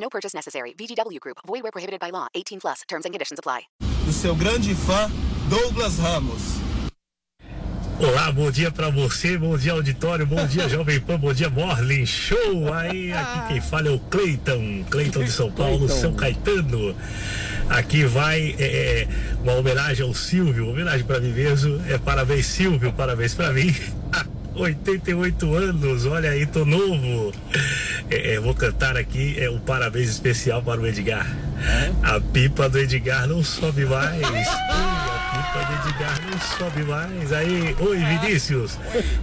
No purchase necessary. VGW Group. Void where prohibited by law. 18 plus. Terms and conditions apply. Do seu grande fã, Douglas Ramos. Olá, bom dia pra você, bom dia auditório, bom dia Jovem Pan, bom dia Morning Show. Aí, aqui quem fala é o Cleiton, Cleiton de São Paulo, São Caetano. Aqui vai é, é, uma homenagem ao Silvio, homenagem para mim mesmo. É parabéns Silvio, parabéns para mim. 88 anos, olha aí, tô novo. É, é, vou cantar aqui é um parabéns especial para o Edgar. A pipa do Edgar não sobe mais. Ui, a pipa do Edgar não sobe mais. Aí, oi Vinícius,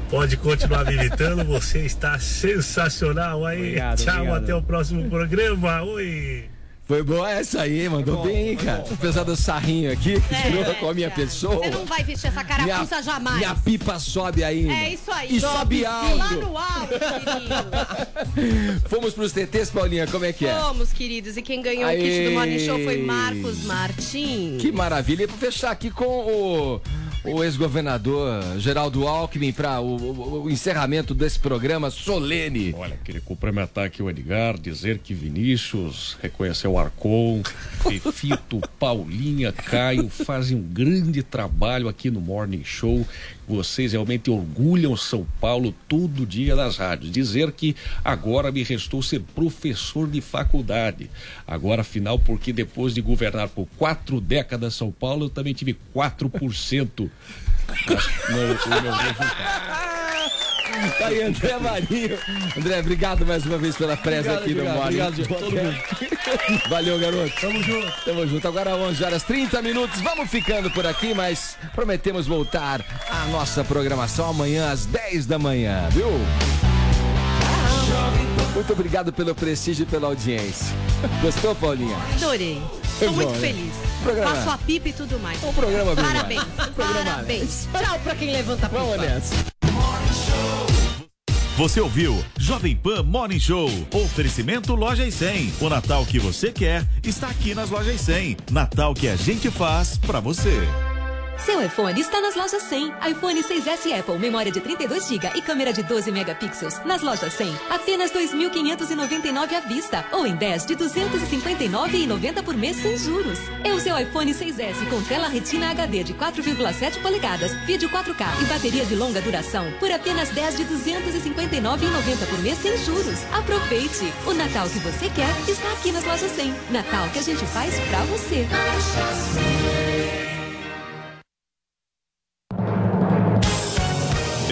pode continuar militando, você está sensacional aí. Obrigado, Tchau, obrigado. até o próximo programa. Oi. Foi boa essa aí, mandou bem, cara. Apesar do sarrinho aqui, que É, com a minha pessoa. Você não vai vestir essa carapuça jamais. minha pipa sobe ainda. É isso aí. E sobe Lá alto. no alto, querido. Fomos pros TTs, Paulinha, como é que é? Vamos, queridos. E quem ganhou Aê. o kit do Morning Show foi Marcos Martins. Que maravilha. E pra fechar aqui com o, o ex-governador Geraldo Alckmin para o, o- o encerramento desse programa solene. Olha, queria cumprimentar aqui o Edgar, dizer que Vinícius reconheceu o Arcon, Fefito, Paulinha, Caio fazem um grande trabalho aqui no Morning Show. Vocês realmente orgulham São Paulo todo dia nas rádios. Dizer que agora me restou ser professor de faculdade. Agora, afinal, porque depois de governar por quatro décadas São Paulo, eu também tive 4% nas- no, no meu resultado. Tá aí, André Marinho. André, obrigado mais uma vez pela presa Obrigado, aqui no obrigado, Morning. obrigado, gente. Todo mundo. Valeu, garoto. Tamo junto. Tamo junto. Agora 11 horas 30 minutos. Vamos ficando por aqui, mas prometemos voltar à nossa programação amanhã às 10 da manhã, viu? Muito obrigado pelo prestígio e pela audiência. Gostou, Paulinha? Adorei. Bom, muito né? feliz. Programa- Faço a pipa e tudo mais. Um programa bem Parabéns. mais. Programa Parabéns. Tchau pra quem levanta a pipa. Vamos nessa. Você ouviu Jovem Pan Morning Show. Oferecimento Lojas 100. O Natal que você quer está aqui nas Lojas 100. Natal que a gente faz pra você. Seu iPhone está nas lojas 100. iPhone 6S Apple, memória de 32 GB e câmera de 12 megapixels. Nas lojas 100, apenas 2.599 à vista ou em 10 de 259,90 por mês sem juros. É o seu iPhone 6S com tela Retina HD de 4,7 polegadas, vídeo 4K e bateria de longa duração por apenas 10 de 259,90 por mês sem juros. Aproveite! O Natal que você quer está aqui nas lojas 100. Natal que a gente faz pra você.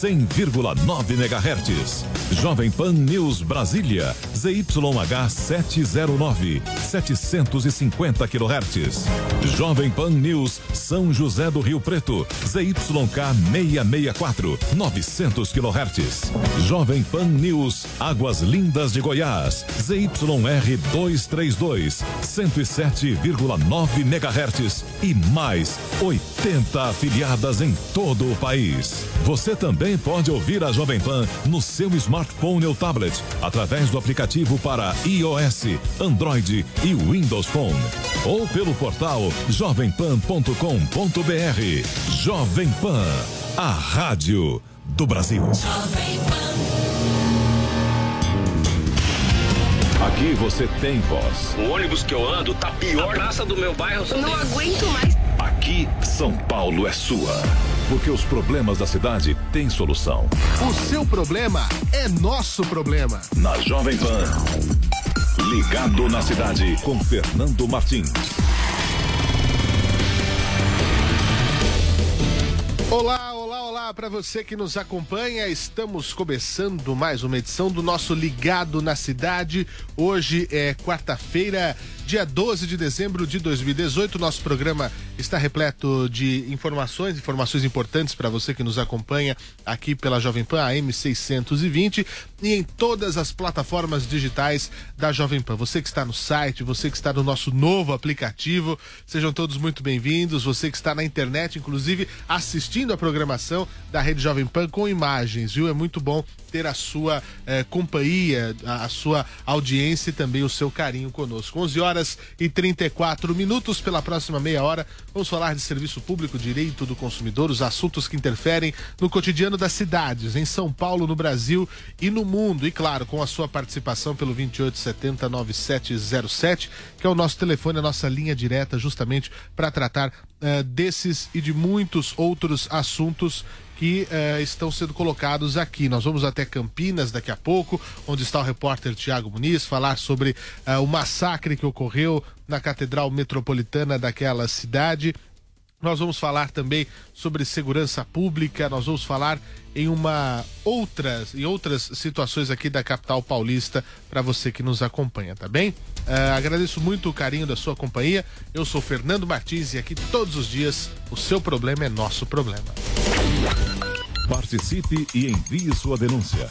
100,9 MHz. Jovem Pan News Brasília, ZYH 709, 750 kHz. Jovem Pan News São José do Rio Preto, ZYK 664, 900 kHz. Jovem Pan News Águas Lindas de Goiás, ZYR 232, 107,9 MHz e mais 80 afiliadas em todo o país. Você também pode ouvir a Jovem Pan no seu smartphone ou tablet através do aplicativo para iOS, Android e Windows Phone ou pelo portal jovempan.com.br. Jovem Pan, a rádio do Brasil. Aqui você tem voz. O ônibus que eu ando tá pior. A praça do meu bairro Não aguento mais. Aqui, São Paulo é sua. Porque os problemas da cidade têm solução. O seu problema é nosso problema. Na Jovem Pan. Ligado na cidade com Fernando Martins. Olá, olá, olá para você que nos acompanha. Estamos começando mais uma edição do nosso Ligado na Cidade. Hoje é quarta-feira, dia 12 de dezembro de 2018. Nosso programa está repleto de informações, informações importantes para você que nos acompanha aqui pela Jovem Pan AM 620 e em todas as plataformas digitais da Jovem Pan. Você que está no site, você que está no nosso novo aplicativo, sejam todos muito bem-vindos. Você que está na internet, inclusive assistindo a programação da Rede Jovem Pan com imagens, viu? É muito bom ter a sua eh, companhia, a, a sua audiência e também o seu carinho conosco. 11 horas e 34 minutos pela próxima meia hora. Vamos falar de serviço público, direito do consumidor, os assuntos que interferem no cotidiano das cidades, em São Paulo, no Brasil e no mundo. E claro, com a sua participação pelo 28709707, que é o nosso telefone, a nossa linha direta, justamente para tratar eh, desses e de muitos outros assuntos que eh, estão sendo colocados aqui. Nós vamos até Campinas daqui a pouco, onde está o repórter Tiago Muniz, falar sobre eh, o massacre que ocorreu na Catedral Metropolitana daquela cidade. Nós vamos falar também sobre segurança pública, nós vamos falar em uma outras em outras situações aqui da capital paulista para você que nos acompanha, tá bem? Uh, agradeço muito o carinho da sua companhia. Eu sou Fernando Martins e aqui todos os dias o seu problema é nosso problema. Participe e envie sua denúncia.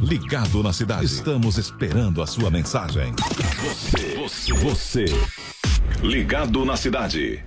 Ligado na Cidade. Estamos esperando a sua mensagem. Você, você, você. Ligado na cidade.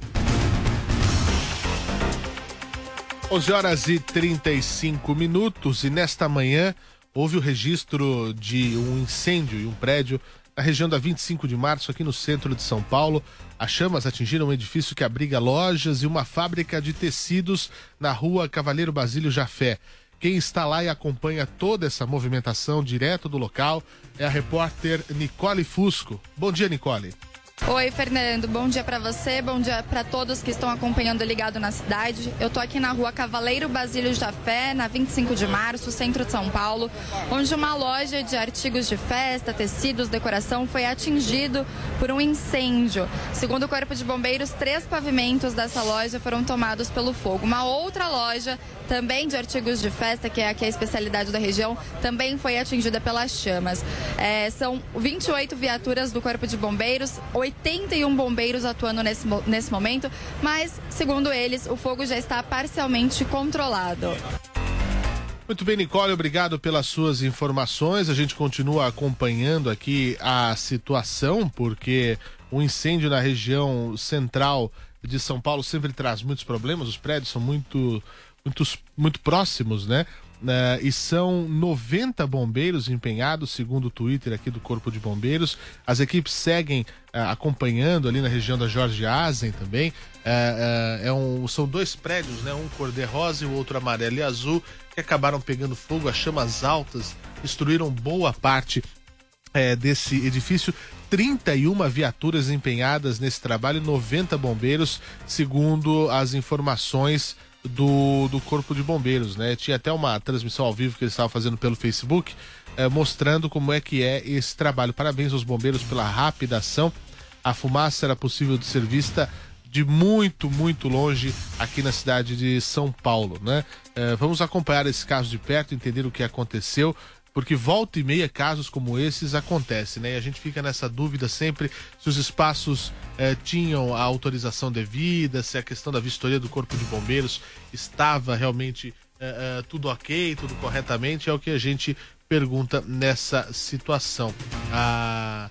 11 horas e 35 minutos e nesta manhã houve o registro de um incêndio em um prédio na região da 25 de março, aqui no centro de São Paulo. As chamas atingiram um edifício que abriga lojas e uma fábrica de tecidos na rua Cavaleiro Basílio Jafé. Quem está lá e acompanha toda essa movimentação direto do local é a repórter Nicole Fusco. Bom dia, Nicole. Oi, Fernando. Bom dia para você, bom dia para todos que estão acompanhando Ligado na Cidade. Eu tô aqui na rua Cavaleiro Basílio Jafé, na 25 de março, centro de São Paulo, onde uma loja de artigos de festa, tecidos, decoração foi atingido por um incêndio. Segundo o Corpo de Bombeiros, três pavimentos dessa loja foram tomados pelo fogo. Uma outra loja, também de artigos de festa, que é aqui a especialidade da região, também foi atingida pelas chamas. É, são 28 viaturas do Corpo de Bombeiros, 81 bombeiros atuando nesse, nesse momento, mas, segundo eles, o fogo já está parcialmente controlado. Muito bem, Nicole, obrigado pelas suas informações. A gente continua acompanhando aqui a situação, porque o incêndio na região central de São Paulo sempre traz muitos problemas. Os prédios são muito, muito, muito próximos, né? Uh, e são 90 bombeiros empenhados, segundo o Twitter aqui do Corpo de Bombeiros. As equipes seguem uh, acompanhando ali na região da Jorge Azen também. Uh, é um, são dois prédios, né? um cor-de-rosa e o outro amarelo e azul, que acabaram pegando fogo. As chamas altas destruíram boa parte desse edifício. 31 viaturas empenhadas nesse trabalho, 90 bombeiros, segundo as informações do, do Corpo de Bombeiros, né? Tinha até uma transmissão ao vivo que eles estavam fazendo pelo Facebook, eh, mostrando como é que é esse trabalho. Parabéns aos bombeiros pela rápida ação. A fumaça era possível de ser vista de muito, muito longe aqui na cidade de São Paulo, né? Eh, vamos acompanhar esse caso de perto, entender o que aconteceu porque volta e meia casos como esses acontecem, né? E a gente fica nessa dúvida sempre se os espaços eh, tinham a autorização devida, se a questão da vistoria do Corpo de Bombeiros estava realmente eh, eh, tudo ok, tudo corretamente, é o que a gente pergunta nessa situação. Ah,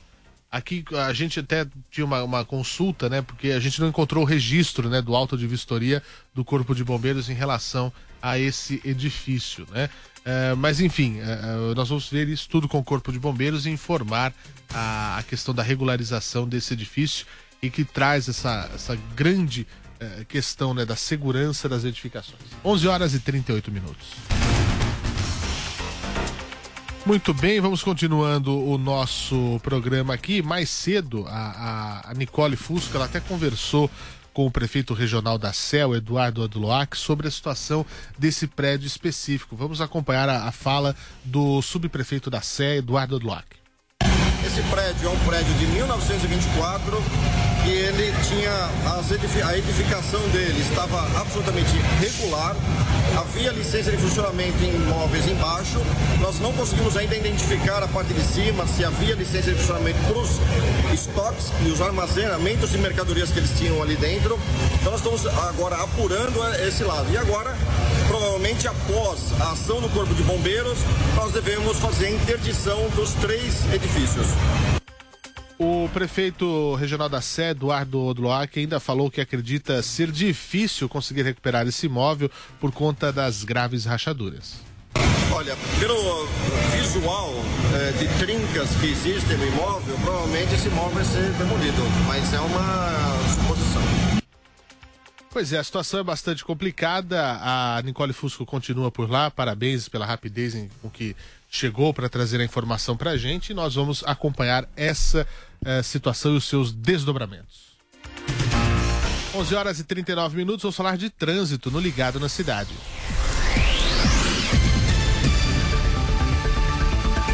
aqui a gente até tinha uma, uma, consulta, né? Porque a gente não encontrou o registro né, do auto de vistoria do Corpo de Bombeiros em relação a esse edifício, né? É, mas enfim, é, nós vamos ver isso tudo com o Corpo de Bombeiros e informar a, a questão da regularização desse edifício e que traz essa, essa grande é, questão né, da segurança das edificações. 11 horas e 38 minutos. Muito bem, vamos continuando o nosso programa aqui. Mais cedo, a, a, a Nicole Fusco, ela até conversou com o prefeito regional da CEL, Eduardo Adloac, sobre a situação desse prédio específico. Vamos acompanhar a, a fala do subprefeito da CEL, Eduardo Adloac. Esse prédio é um prédio de 1924 e ele tinha a edificação dele estava absolutamente regular. Havia licença de funcionamento em imóveis embaixo. Nós não conseguimos ainda identificar a parte de cima se havia licença de funcionamento para os estoques e os armazenamentos de mercadorias que eles tinham ali dentro. Então nós estamos agora apurando esse lado. E agora, provavelmente após a ação do Corpo de Bombeiros, nós devemos fazer a interdição dos três edifícios. O prefeito regional da Sé, Eduardo Odloac, ainda falou que acredita ser difícil conseguir recuperar esse imóvel por conta das graves rachaduras. Olha, pelo visual eh, de trincas que existem no imóvel, provavelmente esse imóvel vai ser demolido, mas é uma suposição. Pois é, a situação é bastante complicada. A Nicole Fusco continua por lá. Parabéns pela rapidez em, com que chegou para trazer a informação para a gente. E nós vamos acompanhar essa eh, situação e os seus desdobramentos. 11 horas e 39 minutos. Vamos falar de trânsito no Ligado na Cidade.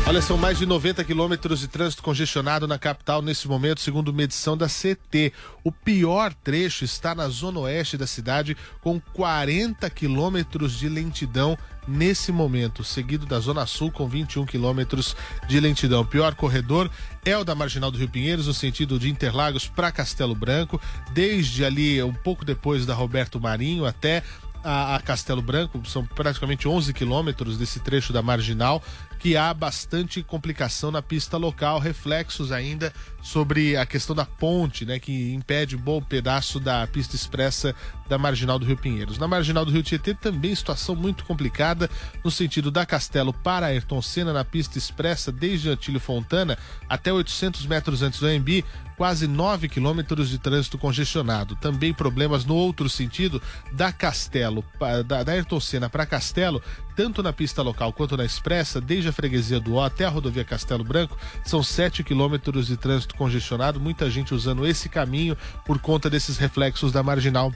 Olha, são mais de 90 quilômetros de trânsito congestionado na capital nesse momento, segundo medição da CT. O pior trecho está na zona oeste da cidade, com 40 quilômetros de lentidão nesse momento, seguido da zona sul com 21 quilômetros de lentidão. O pior corredor é o da Marginal do Rio Pinheiros, no sentido de Interlagos para Castelo Branco, desde ali um pouco depois da Roberto Marinho até a, Castelo Branco, são praticamente 11 quilômetros desse trecho da marginal, que há bastante complicação na pista local, reflexos ainda sobre a questão da ponte, né, que impede um bom pedaço da pista expressa da marginal do Rio Pinheiros. Na marginal do Rio Tietê também situação muito complicada no sentido da Castelo para Ayrton Senna na pista expressa desde Antílio Fontana até 800 metros antes do AMB, quase 9 quilômetros de trânsito congestionado. Também problemas no outro sentido da Castelo, da, da Ayrton Senna para Castelo, tanto na pista local quanto na expressa, desde a freguesia do O até a rodovia Castelo Branco, são 7 quilômetros de trânsito congestionado, muita gente usando esse caminho por conta desses reflexos da marginal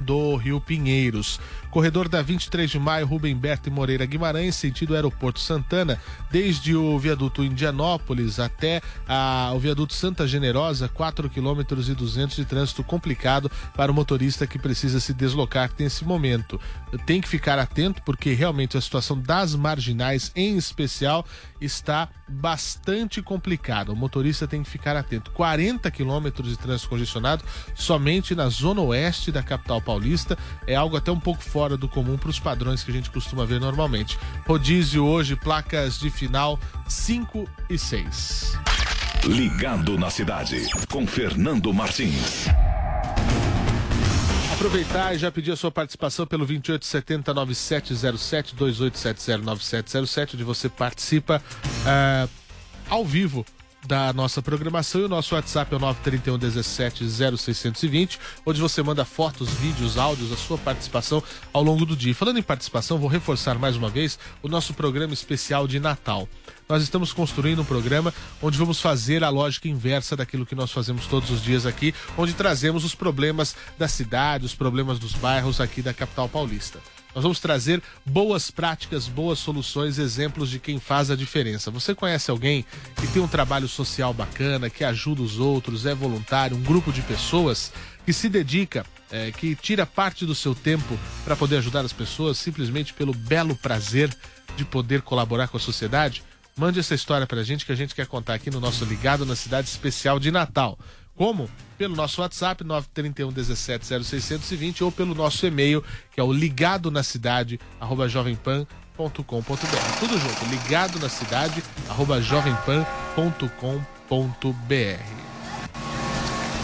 do Rio Pinheiros. Corredor da 23 de maio, Rubem Berto e Moreira Guimarães, sentido Aeroporto Santana, desde o viaduto Indianópolis até a- o viaduto Santa Generosa, 4 km e 200 de trânsito complicado para o motorista que precisa se deslocar nesse momento. Tem que ficar atento porque realmente a situação das marginais, em especial, está bastante complicada. O motorista tem que ficar atento. 40 quilômetros de trânsito congestionado somente na zona oeste da capital paulista. É algo até um pouco fora do comum para os padrões que a gente costuma ver normalmente. Rodízio hoje, placas de final 5 e 6. Ligado na cidade, com Fernando Martins. Aproveitar e já pedir a sua participação pelo 2870 9707 2870 9707, onde você participa ah, ao vivo da nossa programação e o nosso WhatsApp é o 931 17 0620, onde você manda fotos, vídeos, áudios, a sua participação ao longo do dia. Falando em participação, vou reforçar mais uma vez o nosso programa especial de Natal. Nós estamos construindo um programa onde vamos fazer a lógica inversa daquilo que nós fazemos todos os dias aqui, onde trazemos os problemas da cidade, os problemas dos bairros aqui da capital paulista. Nós vamos trazer boas práticas, boas soluções, exemplos de quem faz a diferença. Você conhece alguém que tem um trabalho social bacana, que ajuda os outros, é voluntário, um grupo de pessoas que se dedica, eh, que tira parte do seu tempo para poder ajudar as pessoas simplesmente pelo belo prazer de poder colaborar com a sociedade? Mande essa história pra gente que a gente quer contar aqui no nosso Ligado na Cidade Especial de Natal. Como? Pelo nosso WhatsApp 931 17 0620 ou pelo nosso e-mail, que é o ligado na cidade, arroba jovempan.com.br. Tudo junto, ligado na cidade, arroba jovempan.com.br.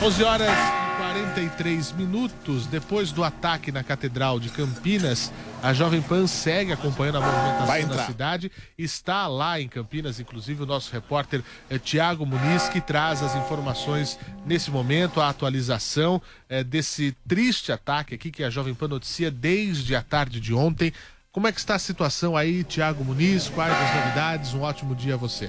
11 horas 43 minutos depois do ataque na Catedral de Campinas, a Jovem Pan segue acompanhando a movimentação na cidade. Está lá em Campinas, inclusive o nosso repórter eh, Tiago Muniz, que traz as informações nesse momento, a atualização eh, desse triste ataque aqui que a Jovem Pan noticia desde a tarde de ontem Como é que está a situação aí, Tiago Muniz? Quais as novidades? Um ótimo dia a você.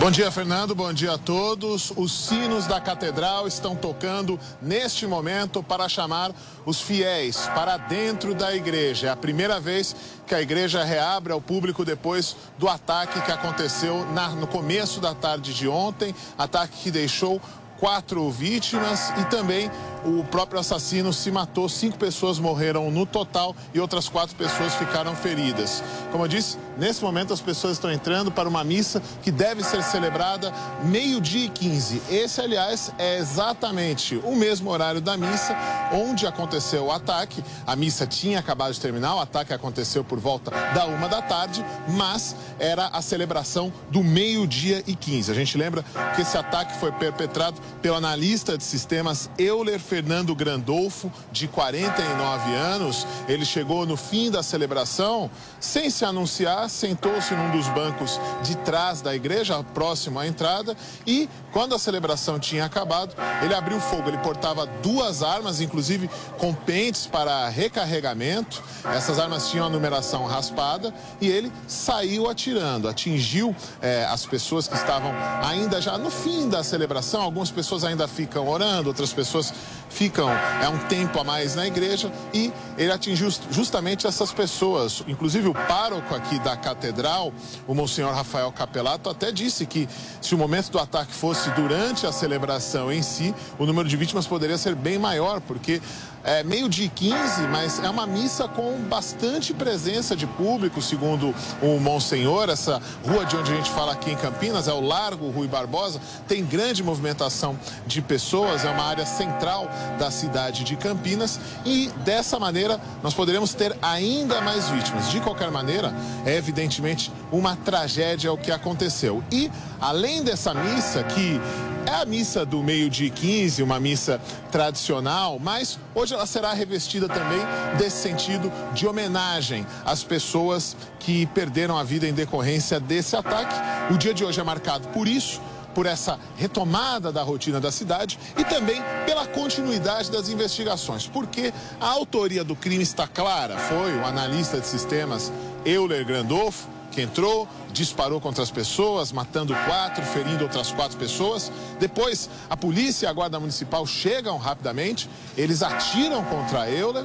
Bom dia, Fernando. Bom dia a todos. Os sinos da catedral estão tocando neste momento para chamar os fiéis para dentro da igreja. É a primeira vez que a igreja reabre ao público depois do ataque que aconteceu na, no começo da tarde de ontem ataque que deixou quatro vítimas e também o próprio assassino se matou. Cinco pessoas morreram no total e outras quatro pessoas ficaram feridas. Como eu disse, nesse momento as pessoas estão entrando para uma missa que deve ser celebrada meio-dia e 15. Esse, aliás, é exatamente o mesmo horário da missa onde aconteceu o ataque. A missa tinha acabado de terminar, o ataque aconteceu por volta da uma da tarde, mas era a celebração do meio-dia e 15. A gente lembra que esse ataque foi perpetrado pelo analista de sistemas Euler Fernando Grandolfo, de 49 anos. Ele chegou no fim da celebração, sem se anunciar, sentou-se num dos bancos de trás da igreja, próximo à entrada, e quando a celebração tinha acabado, ele abriu fogo. Ele portava duas armas, inclusive com pentes para recarregamento. Essas armas tinham a numeração raspada e ele saiu atirando, atingiu eh, as pessoas que estavam ainda já no fim da celebração. Algumas pessoas ainda ficam orando, outras pessoas ficam é um tempo a mais na igreja e ele atingiu justamente essas pessoas. Inclusive o pároco aqui da catedral, o Monsenhor Rafael Capelato, até disse que se o momento do ataque fosse durante a celebração em si, o número de vítimas poderia ser bem maior, porque é meio de 15, mas é uma missa com bastante presença de público, segundo o Monsenhor. Essa rua de onde a gente fala aqui em Campinas é o Largo Rui Barbosa, tem grande movimentação de pessoas, é uma área central da cidade de Campinas e dessa maneira nós poderemos ter ainda mais vítimas. De qualquer maneira, é evidentemente uma tragédia o que aconteceu. E além dessa missa que é a missa do meio-dia 15, uma missa tradicional, mas hoje ela será revestida também desse sentido de homenagem às pessoas que perderam a vida em decorrência desse ataque. O dia de hoje é marcado por isso por essa retomada da rotina da cidade e também pela continuidade das investigações, porque a autoria do crime está clara. Foi o analista de sistemas Euler Grandolfo que entrou, disparou contra as pessoas, matando quatro, ferindo outras quatro pessoas. Depois, a polícia e a guarda municipal chegam rapidamente, eles atiram contra Euler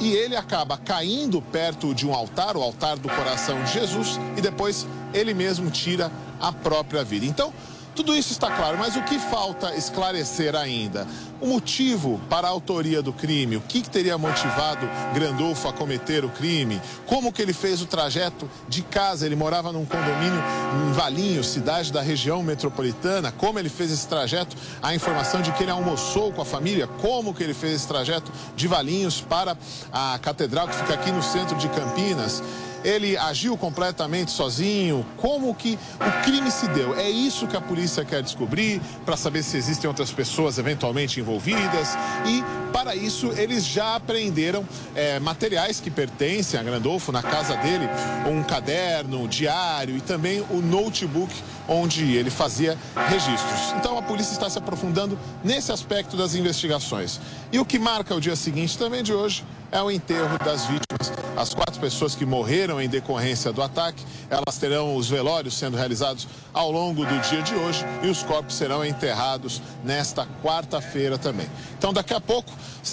e ele acaba caindo perto de um altar, o altar do coração de Jesus, e depois ele mesmo tira a própria vida. Então, tudo isso está claro, mas o que falta esclarecer ainda? O motivo para a autoria do crime, o que, que teria motivado Grandolfo a cometer o crime, como que ele fez o trajeto de casa, ele morava num condomínio em Valinhos, cidade da região metropolitana, como ele fez esse trajeto, a informação de que ele almoçou com a família, como que ele fez esse trajeto de Valinhos para a catedral que fica aqui no centro de Campinas ele agiu completamente sozinho? Como que o crime se deu? É isso que a polícia quer descobrir, para saber se existem outras pessoas eventualmente envolvidas. E, para isso, eles já apreenderam é, materiais que pertencem a Grandolfo na casa dele: um caderno, um diário e também o notebook onde ele fazia registros. Então, a polícia está se aprofundando nesse aspecto das investigações. E o que marca o dia seguinte também de hoje é o enterro das vítimas. As quatro pessoas que morreram em decorrência do ataque, elas terão os velórios sendo realizados ao longo do dia de hoje e os corpos serão enterrados nesta quarta-feira também. Então, daqui a pouco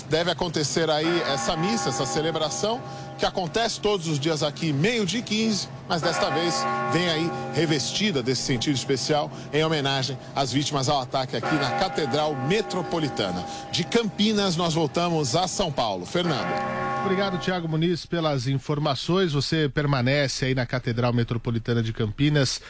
deve acontecer aí essa missa, essa celebração que acontece todos os dias aqui, meio de 15, mas desta vez vem aí revestida desse sentido especial em homenagem às vítimas ao ataque aqui na Catedral Metropolitana. De Campinas, nós voltamos a São Paulo. Fernando. Obrigado, Tiago Muniz, pelas informações. Você permanece aí na Catedral Metropolitana de Campinas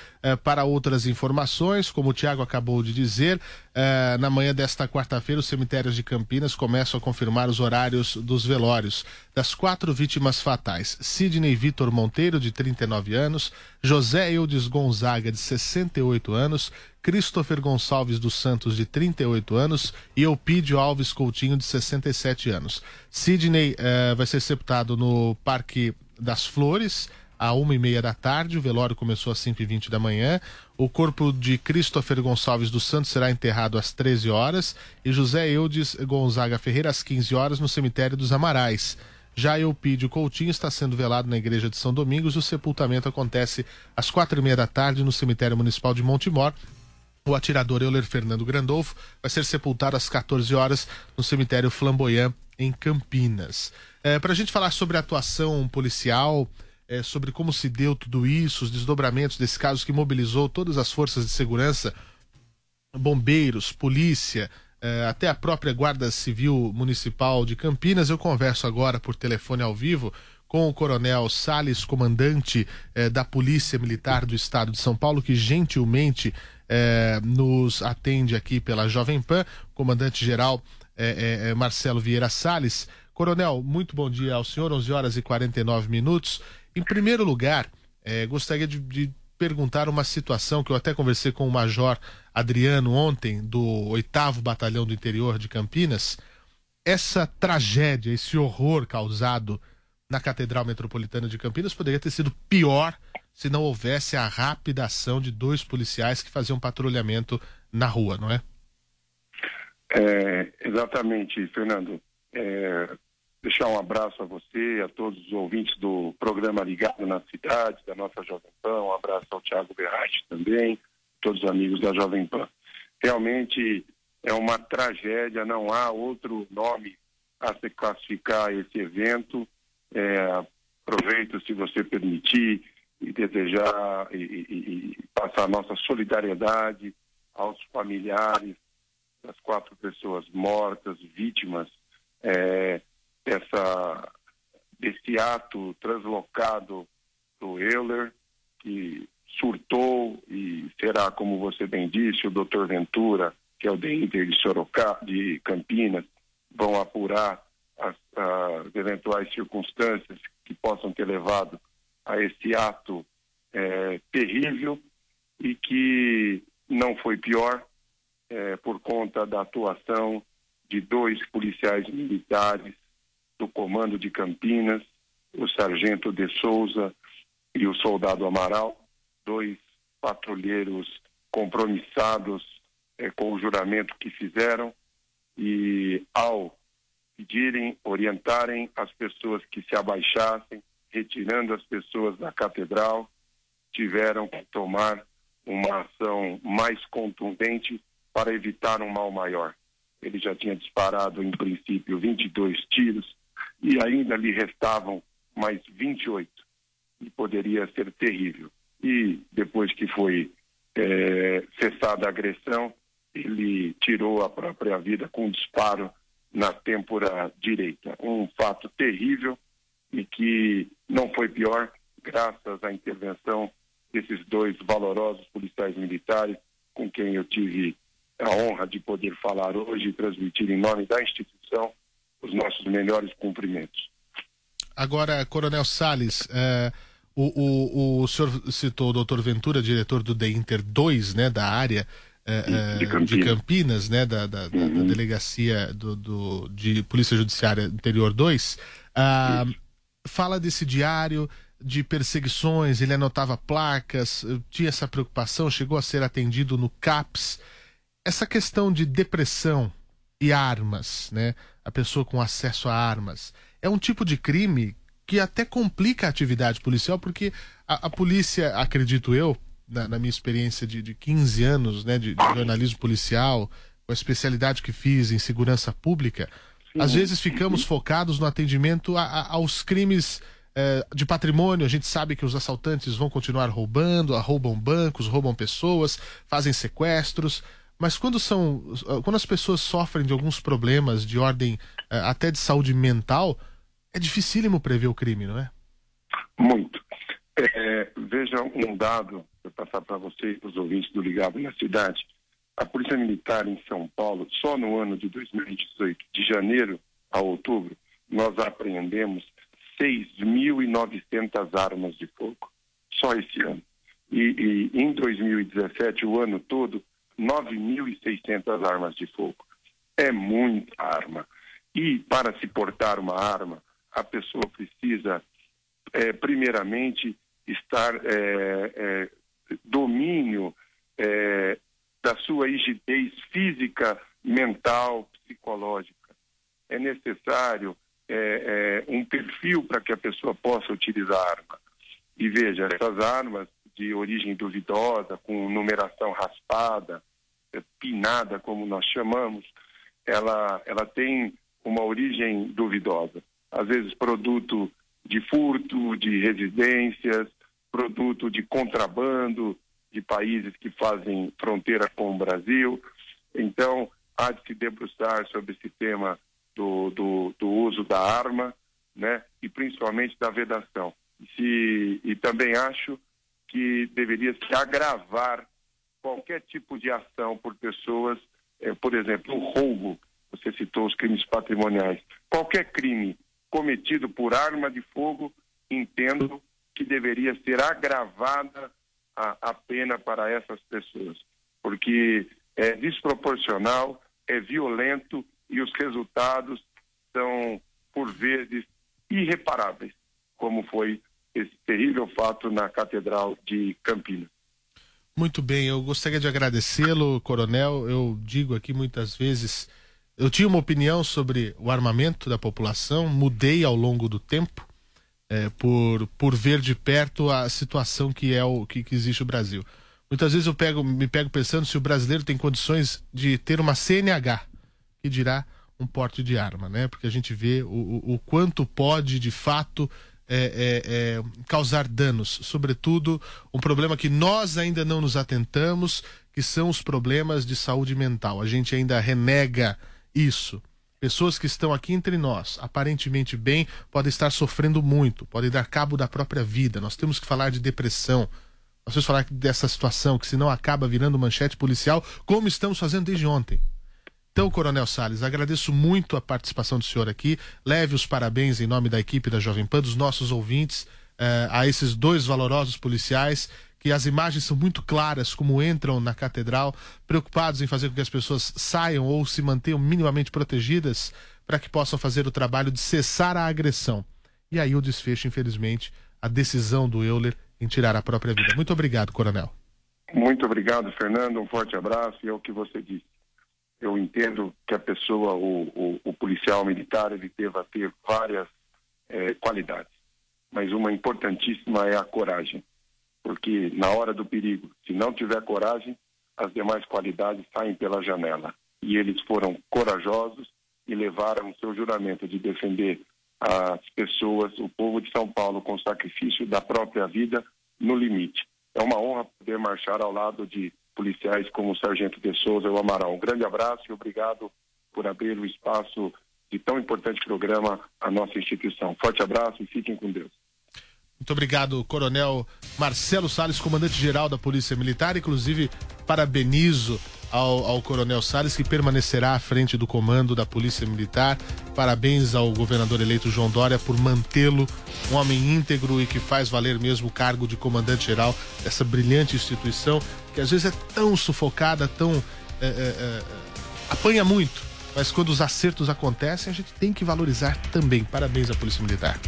para outras informações. Como o Tiago acabou de dizer, eh, na manhã desta quarta-feira, os cemitérios de Campinas começam a confirmar os horários dos velórios das quatro vítimas fatais: Sidney Vitor Monteiro, de 39 anos, José Eudes Gonzaga, de 68 anos, Christopher Gonçalves dos Santos, de 38 anos, e Eupídio Alves Coutinho, de 67 anos. Sidney eh, vai ser sepultado no Parque das Flores, à uma e meia da tarde. O velório começou às 5 e 20 da manhã. O corpo de Christopher Gonçalves dos Santos será enterrado às 13 horas e José Eudes Gonzaga Ferreira às 15 horas no cemitério dos Amarais. Já Eupídio Coutinho está sendo velado na igreja de São Domingos. O sepultamento acontece às quatro e meia da tarde no cemitério municipal de Montemor. O atirador Euler Fernando Grandolfo vai ser sepultado às 14 horas no cemitério Flamboyant, em Campinas. É, Para a gente falar sobre a atuação policial, é, sobre como se deu tudo isso, os desdobramentos desse caso que mobilizou todas as forças de segurança, bombeiros, polícia, eh, até a própria Guarda Civil Municipal de Campinas. Eu converso agora por telefone ao vivo com o Coronel Sales, comandante eh, da Polícia Militar do Estado de São Paulo, que gentilmente eh, nos atende aqui pela Jovem Pan, comandante-geral eh, Marcelo Vieira Sales. Coronel, muito bom dia ao senhor, 11 horas e 49 minutos. Em primeiro lugar, eh, gostaria de, de perguntar uma situação que eu até conversei com o Major Adriano ontem, do 8 Batalhão do Interior de Campinas. Essa tragédia, esse horror causado na Catedral Metropolitana de Campinas poderia ter sido pior se não houvesse a rápida ação de dois policiais que faziam patrulhamento na rua, não é? É, exatamente, Fernando. É, deixar um abraço a você, a todos os ouvintes do programa Ligado na Cidade, da nossa Jovem Pan, um abraço ao Thiago Berratti também, todos os amigos da Jovem Pan. Realmente é uma tragédia, não há outro nome a se classificar esse evento. É, aproveito, se você permitir, e desejar e, e, e passar nossa solidariedade aos familiares das quatro pessoas mortas, vítimas é, dessa, desse ato translocado do Euler, que surtou e será, como você bem disse, o doutor Ventura, que é o DINTER de Sorocaba, de Campinas, vão apurar as, as eventuais circunstâncias que possam ter levado a esse ato é, terrível e que não foi pior é, por conta da atuação de dois policiais militares do Comando de Campinas, o Sargento de Souza e o Soldado Amaral, dois patrulheiros compromissados é, com o juramento que fizeram e ao pedirem, orientarem as pessoas que se abaixassem, retirando as pessoas da catedral, tiveram que tomar uma ação mais contundente para evitar um mal maior. Ele já tinha disparado, em princípio, 22 tiros e ainda lhe restavam mais 28 e poderia ser terrível. E depois que foi é, cessada a agressão, ele tirou a própria vida com um disparo na têmpora direita. Um fato terrível e que não foi pior graças à intervenção desses dois valorosos policiais militares com quem eu tive a honra de poder falar hoje e transmitir em nome da instituição os nossos melhores cumprimentos. Agora, Coronel Salles, é, o, o, o senhor citou o doutor Ventura, diretor do DEINTER 2, né, da área é, de, é, Campinas. de Campinas, né, da, da, da- da delegacia do, do- de Polícia Judiciária Interior 2, ah, fala desse diário de perseguições, ele anotava placas, eh, tinha essa preocupação, chegou a ser atendido no CAPS. Essa questão de depressão e armas, né? A pessoa com acesso a armas, é um tipo de crime que até complica a atividade policial, porque a, a polícia, acredito eu, na, na minha experiência de, de 15 anos né, de, de jornalismo policial, com a especialidade que fiz em segurança pública, às vezes ficamos focados no atendimento a- a- aos crimes eh, de patrimônio. A gente sabe que os assaltantes vão continuar roubando, roubam bancos, roubam pessoas, fazem sequestros. Mas quando são, quando as pessoas sofrem de alguns problemas de ordem eh, até de saúde mental, é dificílimo prever o crime, não é? Muito. É, veja um dado, para passar para você para os ouvintes do Ligado na Cidade. A Polícia Militar em São Paulo, só no ano de 2018, de janeiro a outubro, nós apreendemos 6.900 armas de fogo. Só esse ano. E, e em 2017, o ano todo, 9.600 armas de fogo. É muita arma. E para se portar uma arma, a pessoa precisa é, primeiramente, estar é, é, domínio é, da sua rigidez física, mental, psicológica. É necessário é, é, um perfil para que a pessoa possa utilizar a arma. E veja, essas armas de origem duvidosa, com numeração raspada, pinada, como nós chamamos, ela, ela tem uma origem duvidosa. Às vezes, produto de furto, de residências, produto de contrabando de países que fazem fronteira com o Brasil. Então, há de se debruçar sobre esse tema do, do, do uso da arma, né? E principalmente da vedação. Se, e também acho que deveria se agravar qualquer tipo de ação por pessoas, eh, por exemplo, o roubo, você citou os crimes patrimoniais. Qualquer crime cometido por arma de fogo, entendo que deveria ser agravada a, a pena para essas pessoas, porque é desproporcional, é violento e os resultados são, por vezes, irreparáveis, como foi esse terrível fato na Catedral de Campinas. Muito bem, eu gostaria de agradecê-lo, coronel. Eu digo aqui muitas vezes, eu tinha uma opinião sobre o armamento da população, mudei ao longo do tempo, é, por, por ver de perto a situação que é o que, que existe no Brasil. Muitas vezes eu pego, me pego pensando se o brasileiro tem condições de ter uma CNH, que dirá um porte de arma, né? Porque a gente vê o, o, o quanto pode, de fato, é, é, é, causar danos. Sobretudo, um problema que nós ainda não nos atentamos, que são os problemas de saúde mental. A gente ainda renega isso. Pessoas que estão aqui entre nós, aparentemente bem, podem estar sofrendo muito, podem dar cabo da própria vida. Nós temos que falar de depressão. Nós temos que falar dessa situação, que se não acaba virando manchete policial, como estamos fazendo desde ontem. Então, Coronel Salles, agradeço muito a participação do senhor aqui. Leve os parabéns em nome da equipe da Jovem Pan, dos nossos ouvintes, eh, a esses dois valorosos policiais, que as imagens são muito claras, como entram na catedral, preocupados em fazer com que as pessoas saiam ou se mantenham minimamente protegidas para que possam fazer o trabalho de cessar a agressão. E aí o desfecho, infelizmente, a decisão do Euler em tirar a própria vida. Muito obrigado, Coronel. Muito obrigado, Fernando. Um forte abraço e é o que você disse eu entendo que a pessoa, o, o, o policial militar, ele deva ter várias é, qualidades, mas uma importantíssima é a coragem, porque na hora do perigo, se não tiver coragem, as demais qualidades saem pela janela. E eles foram corajosos e levaram o seu juramento de defender as pessoas, o povo de São Paulo, com sacrifício da própria vida no limite. É uma honra poder marchar ao lado de policiais como o Sargento de Souza e o Amaral. Um grande abraço e obrigado por abrir o espaço de tão importante programa à nossa instituição. Forte abraço e fiquem com Deus. Muito obrigado, Coronel Marcelo Salles, comandante-geral da Polícia Militar. Inclusive, parabenizo ao, ao, Coronel Salles, que permanecerá à frente do comando da Polícia Militar. Parabéns ao governador eleito João Dória por mantê-lo um homem íntegro e que faz valer mesmo o cargo de comandante-geral dessa brilhante instituição, que às vezes é tão sufocada, tão. É, é, é, apanha muito. Mas quando os acertos acontecem, a gente tem que valorizar também. Parabéns à Polícia Militar.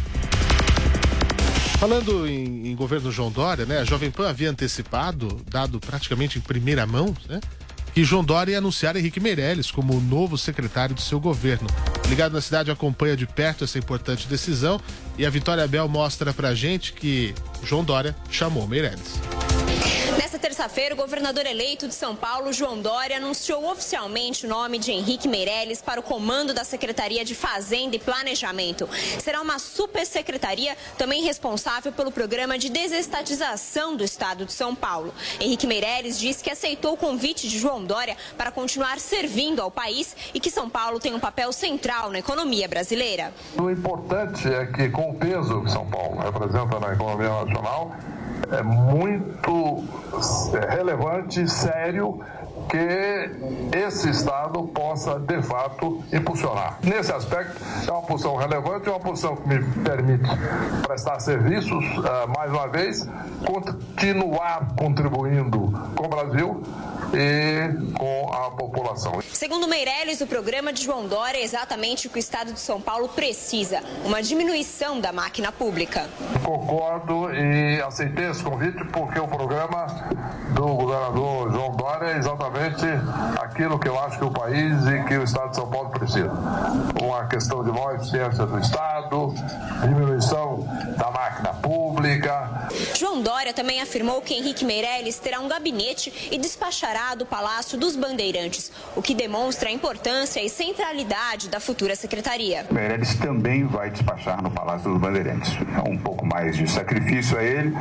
Falando em, em, governo João Dória, né? A Jovem Pan havia antecipado, dado praticamente em primeira mão, né? que João Dória ia anunciar Henrique Meirelles como o novo secretário do seu governo. Ligado na cidade acompanha de perto essa importante decisão e a Vitória Bel mostra pra gente que João Dória chamou Meirelles. Terça-feira, o governador eleito de São Paulo, João Dória, anunciou oficialmente o nome de Henrique Meirelles para o comando da Secretaria de Fazenda e Planejamento. Será uma supersecretaria também responsável pelo programa de desestatização do estado de São Paulo. Henrique Meirelles disse que aceitou o convite de João Dória para continuar servindo ao país e que São Paulo tem um papel central na economia brasileira. O importante é que, com o peso que São Paulo representa na economia nacional, muito é, relevante, sério, que esse Estado possa, de fato, impulsionar. Nesse aspecto, é uma posição relevante, é uma posição que me permite prestar serviços, uh, mais uma vez, continuar contribuindo com o Brasil, e com a população. Segundo Meirelles, o programa de João Dória é exatamente o que o Estado de São Paulo precisa: uma diminuição da máquina pública. Concordo e aceitei esse convite porque o programa do governador João Dória é exatamente aquilo que eu acho que o país e que o Estado de São Paulo precisa. Uma questão de maior eficiência do Estado, diminuição da máquina pública. João Dória também afirmou que Henrique Meirelles terá um gabinete e despachará do Palácio dos Bandeirantes, o que demonstra a importância e centralidade da futura secretaria. Meirelles também vai despachar no Palácio dos Bandeirantes. É um pouco mais de sacrifício a ele,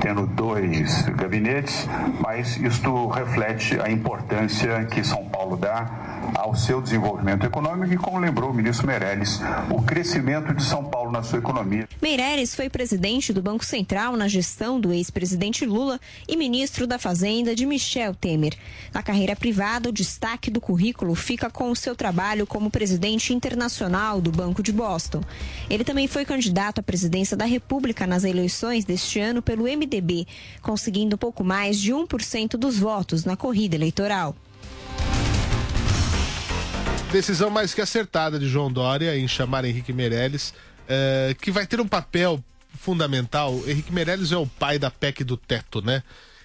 tendo dois gabinetes, mas isto reflete a importância que São Paulo dá ao seu desenvolvimento econômico e, como lembrou o ministro Meirelles, o crescimento de São Paulo na sua economia. Meirelles foi presidente do Banco Central na gestão do ex-presidente Lula e ministro da Fazenda de Michel Temer. Na carreira privada, o destaque do currículo fica com o seu trabalho como presidente internacional do Banco de Boston. Ele também foi candidato à presidência da República nas eleições deste ano pelo MDB, conseguindo pouco mais de 1% dos votos na corrida eleitoral. Decisão mais que acertada de João Dória em chamar Henrique Meirelles, eh, que vai ter um papel fundamental. Henrique Meirelles é o pai da PEC do teto, né?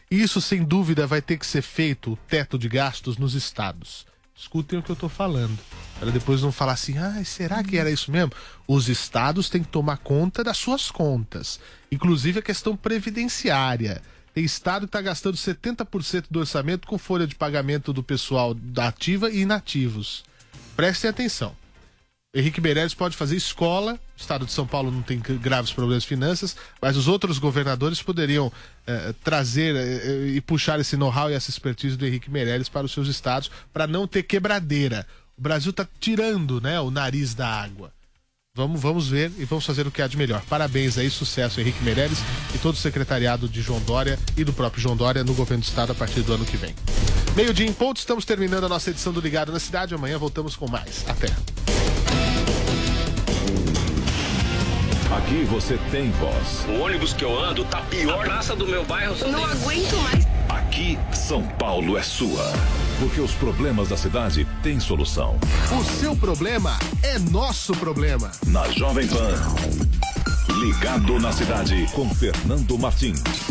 Isso, sem dúvida, vai ter que ser feito, o teto de gastos, nos estados. Escutem o que eu estou falando. Para depois não falar assim, ah, será que era isso mesmo? Os estados têm que tomar conta das suas contas. Inclusive a questão previdenciária. Tem estado que está gastando 70% do orçamento com folha de pagamento do pessoal da ativa e inativos. Prestem atenção. Henrique Meirelles pode fazer escola, o estado de São Paulo não tem graves problemas de finanças, mas os outros governadores poderiam eh, trazer eh, e puxar esse know-how e essa expertise do Henrique Meirelles para os seus estados, para não ter quebradeira. O Brasil está tirando né, o nariz da água. Vamos, vamos ver e vamos fazer o que há de melhor. Parabéns aí, sucesso Henrique Meirelles e todo o secretariado de João Dória e do próprio João Dória no governo do estado a partir do ano que vem. Meio dia em ponto, estamos terminando a nossa edição do Ligado na Cidade. Amanhã voltamos com mais. Até. Aqui você tem voz. O ônibus que eu ando tá pior. A praça do meu bairro. Eu não aguento mais. Aqui, São Paulo é sua. Porque os problemas da cidade têm solução. O seu problema é nosso problema. Na Jovem Pan. Ligado na cidade com Fernando Martins.